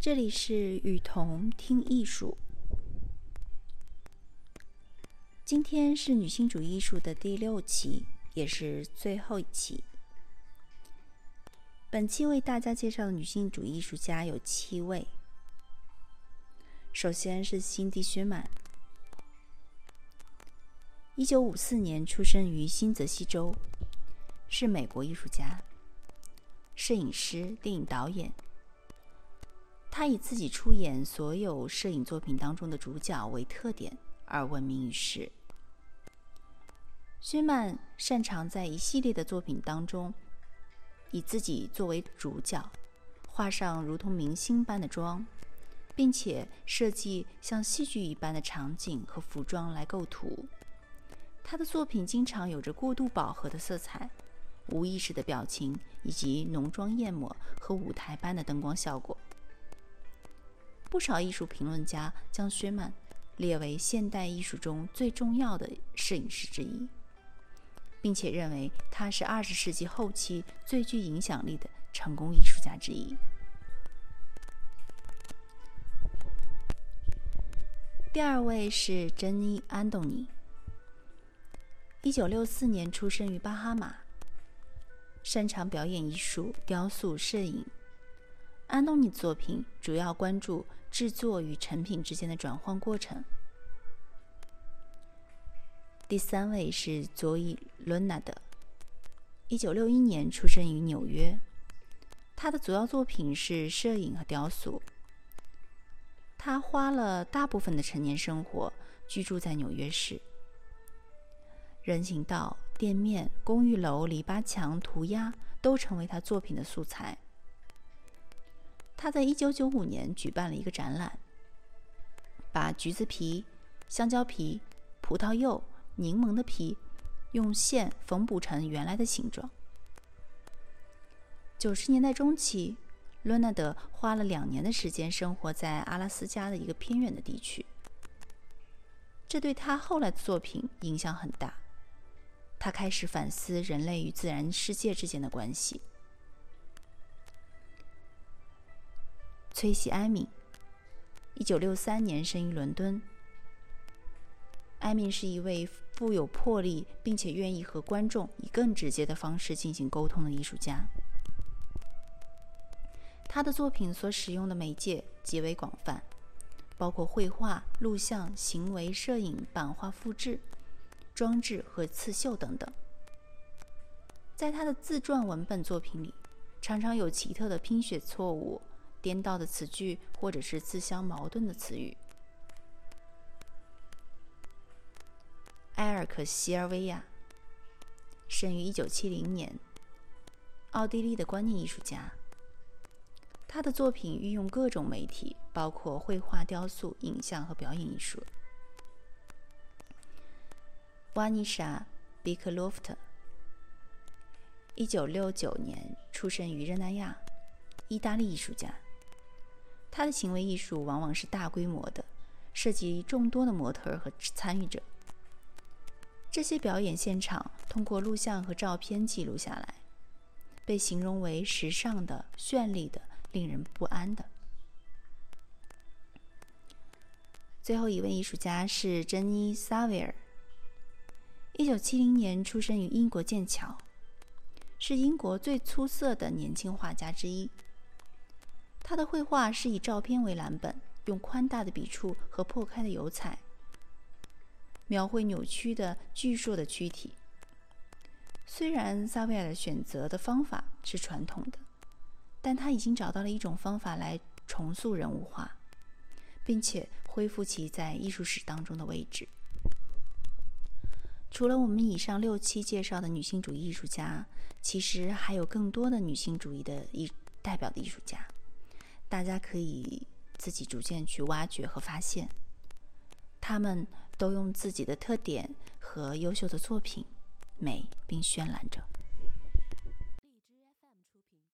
这里是雨桐听艺术。今天是女性主义艺术的第六期，也是最后一期。本期为大家介绍的女性主义艺术家有七位。首先是辛迪·薛曼，一九五四年出生于新泽西州，是美国艺术家、摄影师、电影导演。他以自己出演所有摄影作品当中的主角为特点而闻名于世。薛曼擅长在一系列的作品当中，以自己作为主角，画上如同明星般的妆，并且设计像戏剧一般的场景和服装来构图。他的作品经常有着过度饱和的色彩、无意识的表情，以及浓妆艳抹和舞台般的灯光效果。不少艺术评论家将薛曼列为现代艺术中最重要的摄影师之一，并且认为他是二十世纪后期最具影响力的成功艺术家之一。第二位是珍妮·安东尼，一九六四年出生于巴哈马，擅长表演艺术、雕塑、摄影。安东尼作品主要关注。制作与成品之间的转换过程。第三位是佐伊·伦纳德，一九六一年出生于纽约，他的主要作品是摄影和雕塑。他花了大部分的成年生活居住在纽约市，人行道、店面、公寓楼、篱笆墙涂鸦都成为他作品的素材。他在一九九五年举办了一个展览，把橘子皮、香蕉皮、葡萄柚、柠檬的皮用线缝补成原来的形状。九十年代中期，伦纳德花了两年的时间生活在阿拉斯加的一个偏远的地区，这对他后来的作品影响很大。他开始反思人类与自然世界之间的关系。崔西·埃敏，一九六三年生于伦敦。埃敏是一位富有魄力，并且愿意和观众以更直接的方式进行沟通的艺术家。他的作品所使用的媒介极为广泛，包括绘画、录像、行为摄影、版画复制、装置和刺绣等等。在他的自传文本作品里，常常有奇特的拼写错误。颠倒的词句，或者是自相矛盾的词语。埃尔克西尔维亚，生于一九七零年，奥地利的观念艺术家。他的作品运用各种媒体，包括绘画、雕塑、影像和表演艺术。瓦妮莎·比克洛夫特，一九六九年出生于热那亚，意大利艺术家。他的行为艺术往往是大规模的，涉及众多的模特和参与者。这些表演现场通过录像和照片记录下来，被形容为时尚的、绚丽的、令人不安的。最后一位艺术家是珍妮·萨维尔，一九七零年出生于英国剑桥，是英国最出色的年轻画家之一。他的绘画是以照片为蓝本，用宽大的笔触和破开的油彩，描绘扭曲的巨硕的躯体。虽然萨维尔的选择的方法是传统的，但他已经找到了一种方法来重塑人物画，并且恢复其在艺术史当中的位置。除了我们以上六期介绍的女性主义艺术家，其实还有更多的女性主义的艺代表的艺术家。大家可以自己逐渐去挖掘和发现，他们都用自己的特点和优秀的作品美并渲染着。